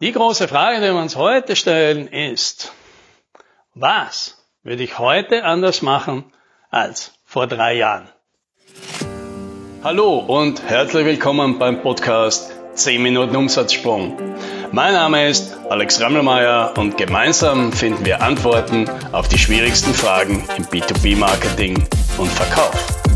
Die große Frage, die wir uns heute stellen, ist, was würde ich heute anders machen als vor drei Jahren? Hallo und herzlich willkommen beim Podcast 10 Minuten Umsatzsprung. Mein Name ist Alex Rammelmeier und gemeinsam finden wir Antworten auf die schwierigsten Fragen im B2B-Marketing und Verkauf.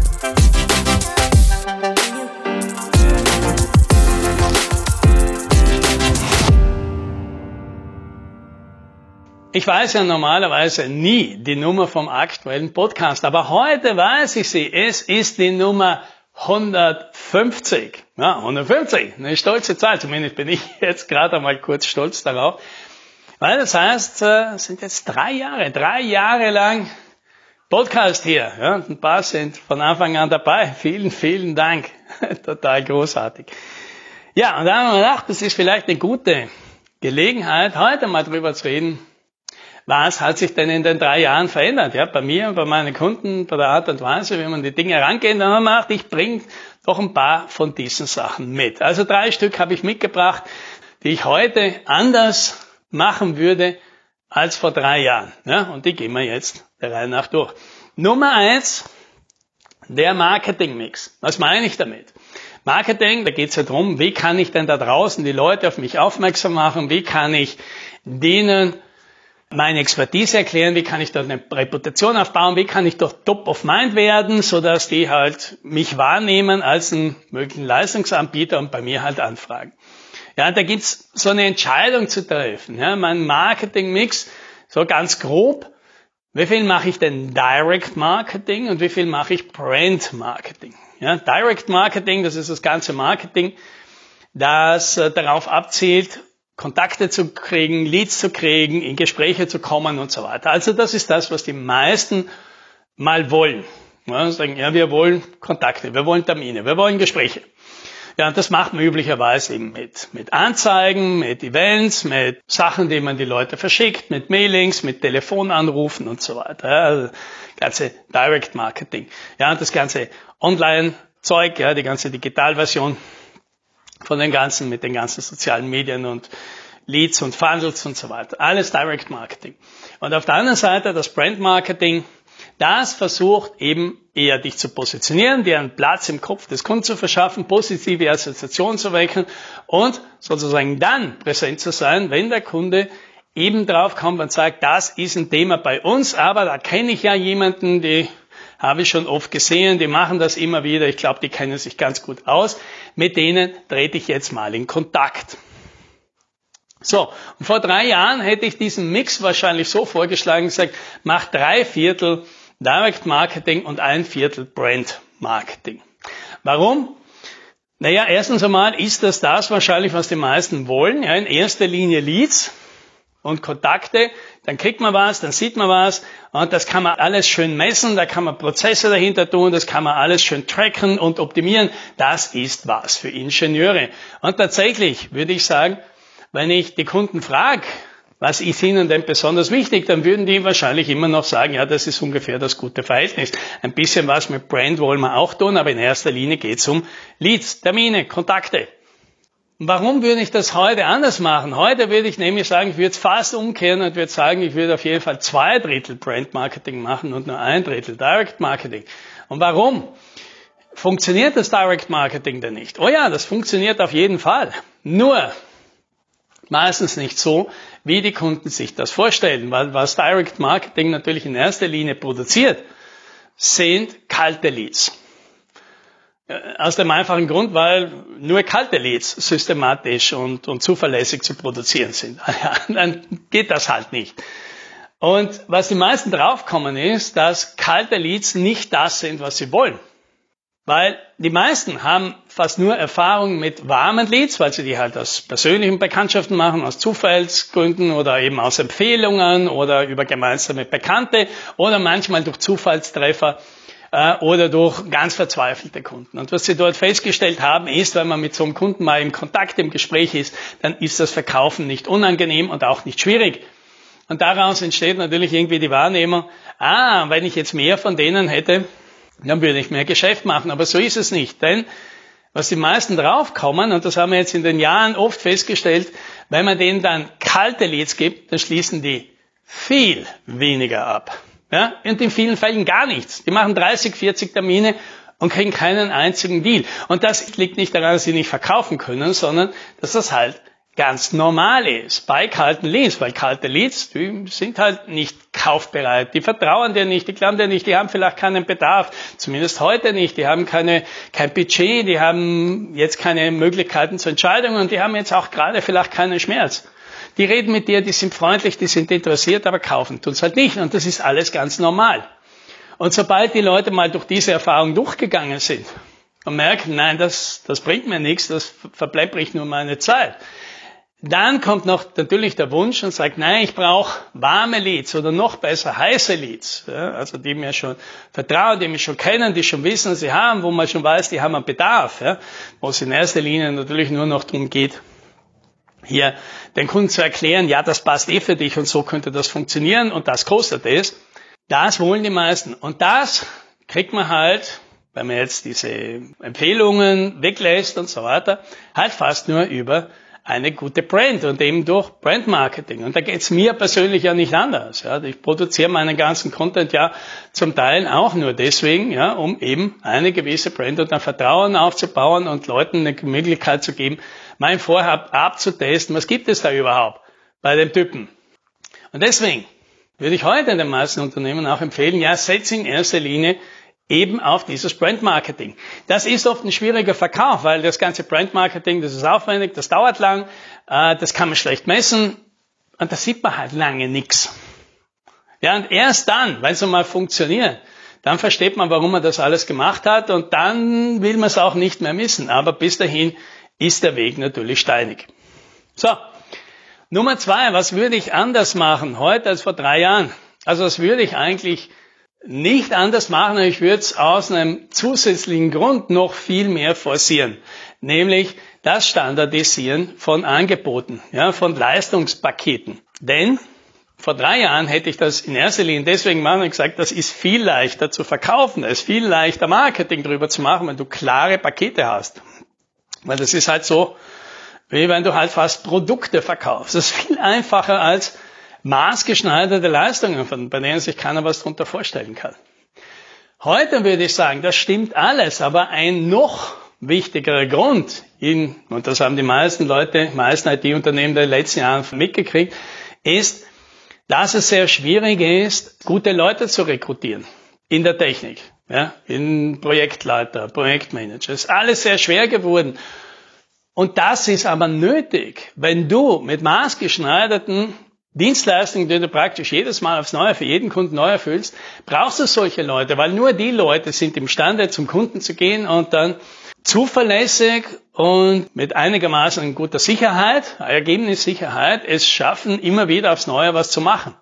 Ich weiß ja normalerweise nie die Nummer vom aktuellen Podcast, aber heute weiß ich sie. Es ist die Nummer 150. Ja, 150, eine stolze Zahl. Zumindest bin ich jetzt gerade einmal kurz stolz darauf. Weil das heißt, es äh, sind jetzt drei Jahre, drei Jahre lang Podcast hier. Ja, ein paar sind von Anfang an dabei. Vielen, vielen Dank. Total großartig. Ja, und da haben wir gedacht, das ist vielleicht eine gute Gelegenheit, heute mal drüber zu reden, was hat sich denn in den drei Jahren verändert? Ja, bei mir, bei meinen Kunden, bei der Art und Weise, wie man die Dinge herangeht, wenn man macht, ich bringe doch ein paar von diesen Sachen mit. Also drei Stück habe ich mitgebracht, die ich heute anders machen würde als vor drei Jahren. Ja, und die gehen wir jetzt der Reihe nach durch. Nummer eins, der Marketingmix. Was meine ich damit? Marketing, da geht es ja darum, wie kann ich denn da draußen die Leute auf mich aufmerksam machen, wie kann ich denen meine Expertise erklären, wie kann ich dort eine Reputation aufbauen, wie kann ich dort top of mind werden, so dass die halt mich wahrnehmen als einen möglichen Leistungsanbieter und bei mir halt anfragen. Ja, da gibt's so eine Entscheidung zu treffen. Ja, mein Marketing-Mix, so ganz grob, wie viel mache ich denn Direct Marketing und wie viel mache ich Brand Marketing? Ja, Direct Marketing, das ist das ganze Marketing, das äh, darauf abzielt, Kontakte zu kriegen, Leads zu kriegen, in Gespräche zu kommen und so weiter. Also das ist das, was die meisten mal wollen. Ja, sagen, ja, wir wollen Kontakte, wir wollen Termine, wir wollen Gespräche. Ja, und das macht man üblicherweise eben mit, mit Anzeigen, mit Events, mit Sachen, die man die Leute verschickt, mit Mailings, mit Telefonanrufen und so weiter. Ja, also ganze Direct Marketing. Ja, und das ganze Online-Zeug, ja, die ganze Digitalversion von den ganzen, mit den ganzen sozialen Medien und Leads und Funnels und so weiter. Alles Direct Marketing. Und auf der anderen Seite das Brand Marketing, das versucht eben eher dich zu positionieren, dir einen Platz im Kopf des Kunden zu verschaffen, positive Assoziationen zu wecken und sozusagen dann präsent zu sein, wenn der Kunde eben drauf kommt und sagt, das ist ein Thema bei uns, aber da kenne ich ja jemanden, die habe ich schon oft gesehen, die machen das immer wieder. Ich glaube, die kennen sich ganz gut aus. Mit denen trete ich jetzt mal in Kontakt. So, und vor drei Jahren hätte ich diesen Mix wahrscheinlich so vorgeschlagen, gesagt, mach drei Viertel Direct Marketing und ein Viertel Brand Marketing. Warum? Naja, erstens einmal ist das das wahrscheinlich, was die meisten wollen. Ja, in erster Linie Leads und Kontakte, dann kriegt man was, dann sieht man was und das kann man alles schön messen, da kann man Prozesse dahinter tun, das kann man alles schön tracken und optimieren. Das ist was für Ingenieure. Und tatsächlich würde ich sagen, wenn ich die Kunden frage, was ist ihnen denn besonders wichtig, dann würden die wahrscheinlich immer noch sagen, ja, das ist ungefähr das gute Verhältnis. Ein bisschen was mit Brand wollen wir auch tun, aber in erster Linie geht es um Leads, Termine, Kontakte. Warum würde ich das heute anders machen? Heute würde ich nämlich sagen, ich würde es fast umkehren und würde sagen, ich würde auf jeden Fall zwei Drittel Brand Marketing machen und nur ein Drittel Direct Marketing. Und warum? Funktioniert das Direct Marketing denn nicht? Oh ja, das funktioniert auf jeden Fall. Nur meistens nicht so, wie die Kunden sich das vorstellen, weil was Direct Marketing natürlich in erster Linie produziert, sind kalte Leads. Äh, aus dem einfachen Grund, weil nur kalte Leads systematisch und, und zuverlässig zu produzieren sind. Dann geht das halt nicht. Und was die meisten draufkommen ist, dass kalte Leads nicht das sind, was sie wollen. Weil die meisten haben fast nur Erfahrung mit warmen Leads, weil sie die halt aus persönlichen Bekanntschaften machen, aus Zufallsgründen oder eben aus Empfehlungen oder über gemeinsame Bekannte oder manchmal durch Zufallstreffer äh, oder durch ganz verzweifelte Kunden. Und was sie dort festgestellt haben, ist, wenn man mit so einem Kunden mal im Kontakt, im Gespräch ist, dann ist das Verkaufen nicht unangenehm und auch nicht schwierig. Und daraus entsteht natürlich irgendwie die Wahrnehmung, ah, wenn ich jetzt mehr von denen hätte, dann würde ich mehr Geschäft machen. Aber so ist es nicht, denn was die meisten draufkommen, und das haben wir jetzt in den Jahren oft festgestellt, wenn man denen dann kalte Leads gibt, dann schließen die viel weniger ab. Ja? Und in vielen Fällen gar nichts. Die machen 30, 40 Termine und kriegen keinen einzigen Deal. Und das liegt nicht daran, dass sie nicht verkaufen können, sondern dass das halt ganz normal ist bei kalten Leads, weil kalte Leads, die sind halt nicht kaufbereit, die vertrauen dir nicht, die glauben dir nicht, die haben vielleicht keinen Bedarf, zumindest heute nicht, die haben keine, kein Budget, die haben jetzt keine Möglichkeiten zur Entscheidung und die haben jetzt auch gerade vielleicht keinen Schmerz. Die reden mit dir, die sind freundlich, die sind interessiert, aber kaufen tun's halt nicht und das ist alles ganz normal. Und sobald die Leute mal durch diese Erfahrung durchgegangen sind und merken, nein, das, das bringt mir nichts, das verbleibt nur meine Zeit, dann kommt noch natürlich der Wunsch und sagt, nein, ich brauche warme Leads oder noch besser heiße Leads, ja, also die mir schon vertrauen, die mich schon kennen, die schon wissen, was sie haben, wo man schon weiß, die haben einen Bedarf, ja, wo es in erster Linie natürlich nur noch darum geht, hier den Kunden zu erklären, ja, das passt eh für dich und so könnte das funktionieren und das kostet es. Das wollen die meisten. Und das kriegt man halt, wenn man jetzt diese Empfehlungen weglässt und so weiter, halt fast nur über eine gute Brand und eben durch Brandmarketing. Und da geht's mir persönlich ja nicht anders. Ja. Ich produziere meinen ganzen Content ja zum Teil auch nur deswegen, ja, um eben eine gewisse Brand und ein Vertrauen aufzubauen und Leuten eine Möglichkeit zu geben, mein Vorhaben abzutesten, was gibt es da überhaupt bei dem Typen. Und deswegen würde ich heute den meisten Unternehmen auch empfehlen, ja, setz in erster Linie eben auf dieses Brandmarketing. Das ist oft ein schwieriger Verkauf, weil das ganze Brandmarketing, das ist aufwendig, das dauert lang, äh, das kann man schlecht messen und da sieht man halt lange nichts. Ja, und erst dann, wenn es mal funktioniert, dann versteht man, warum man das alles gemacht hat und dann will man es auch nicht mehr missen. Aber bis dahin ist der Weg natürlich steinig. So, Nummer zwei, was würde ich anders machen heute als vor drei Jahren? Also was würde ich eigentlich nicht anders machen, ich würde es aus einem zusätzlichen Grund noch viel mehr forcieren, nämlich das Standardisieren von Angeboten, ja, von Leistungspaketen. Denn vor drei Jahren hätte ich das in erster Linie deswegen machen und gesagt, das ist viel leichter zu verkaufen, es ist viel leichter Marketing drüber zu machen, wenn du klare Pakete hast. Weil das ist halt so, wie wenn du halt fast Produkte verkaufst. Das ist viel einfacher als maßgeschneiderte Leistungen, von, bei denen sich keiner was darunter vorstellen kann. Heute würde ich sagen, das stimmt alles, aber ein noch wichtigerer Grund, in, und das haben die meisten Leute, die meisten IT-Unternehmen der letzten Jahre mitgekriegt, ist, dass es sehr schwierig ist, gute Leute zu rekrutieren in der Technik, ja, in Projektleiter, Projektmanager. ist alles sehr schwer geworden. Und das ist aber nötig, wenn du mit maßgeschneiderten Dienstleistungen, die du praktisch jedes Mal aufs Neue für jeden Kunden neu erfüllst, brauchst du solche Leute, weil nur die Leute sind imstande, zum Kunden zu gehen und dann zuverlässig und mit einigermaßen guter Sicherheit, Ergebnissicherheit, es schaffen, immer wieder aufs Neue was zu machen.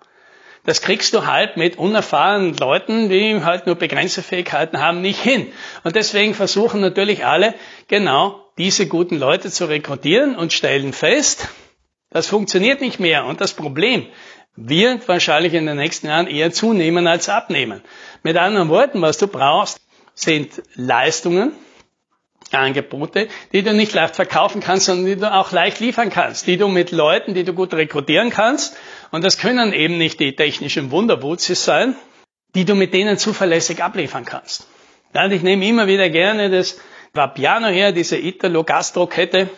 Das kriegst du halt mit unerfahrenen Leuten, die halt nur begrenzte Fähigkeiten haben, nicht hin. Und deswegen versuchen natürlich alle genau diese guten Leute zu rekrutieren und stellen fest, das funktioniert nicht mehr. Und das Problem wird wahrscheinlich in den nächsten Jahren eher zunehmen als abnehmen. Mit anderen Worten, was du brauchst, sind Leistungen, Angebote, die du nicht leicht verkaufen kannst, sondern die du auch leicht liefern kannst, die du mit Leuten, die du gut rekrutieren kannst. Und das können eben nicht die technischen Wunderwurzis sein, die du mit denen zuverlässig abliefern kannst. Ja, ich nehme immer wieder gerne das Vapiano her, diese Italo-Gastro-Kette,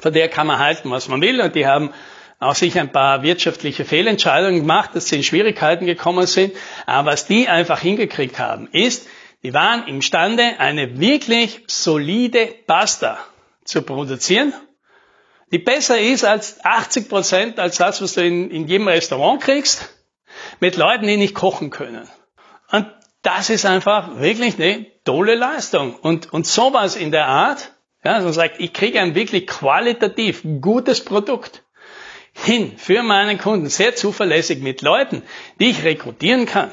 von der kann man halten, was man will. Und die haben auch sicher ein paar wirtschaftliche Fehlentscheidungen gemacht, dass sie in Schwierigkeiten gekommen sind. Aber was die einfach hingekriegt haben, ist, die waren imstande, eine wirklich solide Pasta zu produzieren, die besser ist als 80 Prozent als das, was du in, in jedem Restaurant kriegst, mit Leuten, die nicht kochen können. Und das ist einfach wirklich eine tolle Leistung. Und, und sowas in der Art, ja, also sagt, ich kriege ein wirklich qualitativ gutes Produkt hin für meinen Kunden, sehr zuverlässig mit Leuten, die ich rekrutieren kann.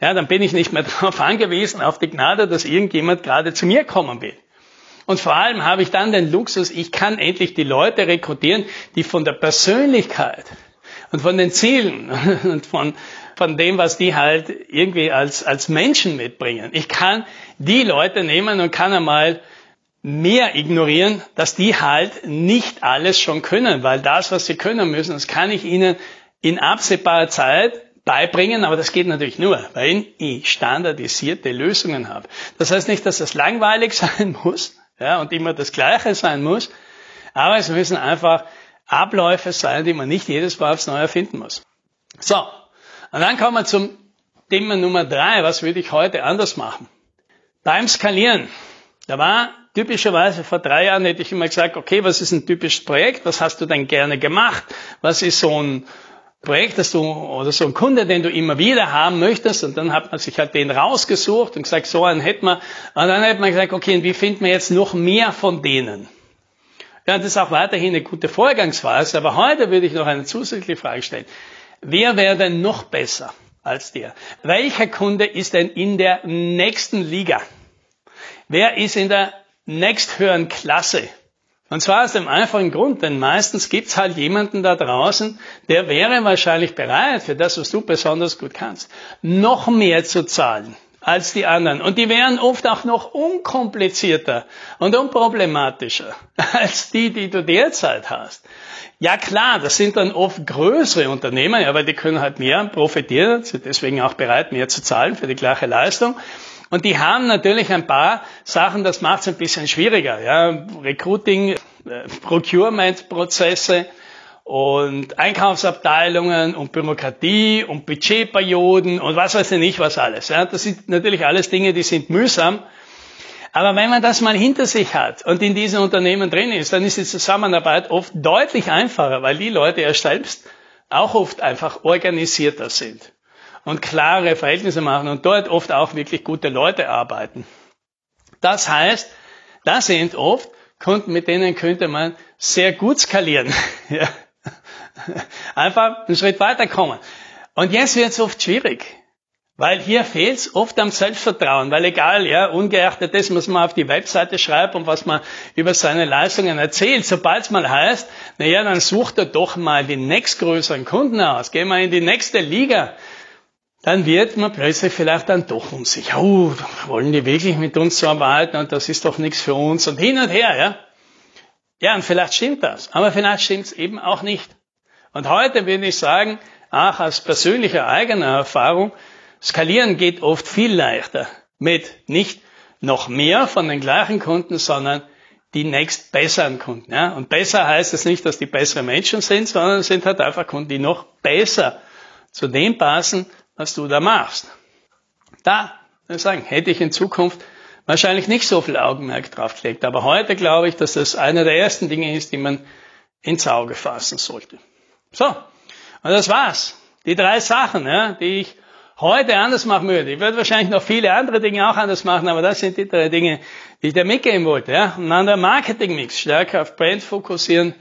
Ja, dann bin ich nicht mehr darauf angewiesen, auf die Gnade, dass irgendjemand gerade zu mir kommen will. Und vor allem habe ich dann den Luxus, ich kann endlich die Leute rekrutieren, die von der Persönlichkeit und von den Zielen und von, von dem, was die halt irgendwie als, als Menschen mitbringen. Ich kann die Leute nehmen und kann einmal mehr ignorieren, dass die halt nicht alles schon können, weil das, was sie können müssen, das kann ich ihnen in absehbarer Zeit beibringen, aber das geht natürlich nur, wenn ich standardisierte Lösungen habe. Das heißt nicht, dass das langweilig sein muss ja, und immer das Gleiche sein muss, aber es müssen einfach Abläufe sein, die man nicht jedes Mal aufs Neue erfinden muss. So, und dann kommen wir zum Thema Nummer drei. Was würde ich heute anders machen? Beim Skalieren. Da war typischerweise vor drei Jahren hätte ich immer gesagt, okay, was ist ein typisches Projekt? Was hast du denn gerne gemacht? Was ist so ein Projekt, das du, oder so ein Kunde, den du immer wieder haben möchtest? Und dann hat man sich halt den rausgesucht und gesagt, so einen hätten wir. Und dann hätte man gesagt, okay, und wie finden wir jetzt noch mehr von denen? Ja, das ist auch weiterhin eine gute Vorgangsweise, aber heute würde ich noch eine zusätzliche Frage stellen. Wer wäre denn noch besser als der? Welcher Kunde ist denn in der nächsten Liga? Wer ist in der nächsthöheren Klasse? Und zwar aus dem einfachen Grund, denn meistens gibt's halt jemanden da draußen, der wäre wahrscheinlich bereit, für das, was du besonders gut kannst, noch mehr zu zahlen als die anderen. Und die wären oft auch noch unkomplizierter und unproblematischer als die, die du derzeit hast. Ja klar, das sind dann oft größere Unternehmen, weil die können halt mehr profitieren, sind deswegen auch bereit, mehr zu zahlen für die gleiche Leistung. Und die haben natürlich ein paar Sachen, das macht es ein bisschen schwieriger. Ja. Recruiting, äh, Procurement-Prozesse, und Einkaufsabteilungen und Bürokratie und Budgetperioden und was weiß ich nicht was alles. Ja, das sind natürlich alles Dinge, die sind mühsam. Aber wenn man das mal hinter sich hat und in diesen Unternehmen drin ist, dann ist die Zusammenarbeit oft deutlich einfacher, weil die Leute ja selbst auch oft einfach organisierter sind und klare Verhältnisse machen und dort oft auch wirklich gute Leute arbeiten. Das heißt, das sind oft Kunden, mit denen könnte man sehr gut skalieren. ja. Einfach einen Schritt weiterkommen. Und jetzt wird es oft schwierig. Weil hier fehlt es oft am Selbstvertrauen, weil egal, ja, ungeachtet dessen, was man auf die Webseite schreibt und was man über seine Leistungen erzählt, sobald es mal heißt, naja, dann sucht er doch mal die nächstgrößeren Kunden aus, gehen wir in die nächste Liga, dann wird man plötzlich vielleicht dann doch unsicher, oh, wollen die wirklich mit uns so arbeiten und das ist doch nichts für uns und hin und her, ja. Ja, und vielleicht stimmt das, aber vielleicht stimmt es eben auch nicht. Und heute würde ich sagen, auch aus persönlicher eigener Erfahrung, skalieren geht oft viel leichter mit nicht noch mehr von den gleichen Kunden, sondern die nächst besseren Kunden. Ja? Und besser heißt es nicht, dass die bessere Menschen sind, sondern es sind halt einfach Kunden, die noch besser zu dem passen, was du da machst. Da, ich sagen, hätte ich in Zukunft wahrscheinlich nicht so viel Augenmerk drauf gelegt. Aber heute glaube ich, dass das einer der ersten Dinge ist, die man ins Auge fassen sollte. So, und das war's. Die drei Sachen, ja, die ich heute anders machen würde. Ich würde wahrscheinlich noch viele andere Dinge auch anders machen, aber das sind die drei Dinge, die ich dir mitgeben wollte. Ja. Dann der Marketingmix, stärker auf Brand fokussieren,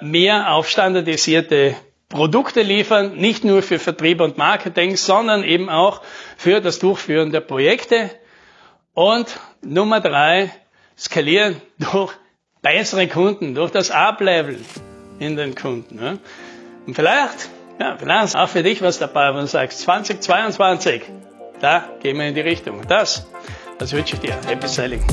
mehr auf standardisierte Produkte liefern, nicht nur für Vertrieb und Marketing, sondern eben auch für das Durchführen der Projekte und Nummer drei, skalieren durch bessere Kunden, durch das Up-Level in den Kunden. Ja. Und vielleicht, ja, vielleicht auch für dich was dabei, wenn du sagst, 2022, da gehen wir in die Richtung. Das, das wünsche ich dir. Happy Selling.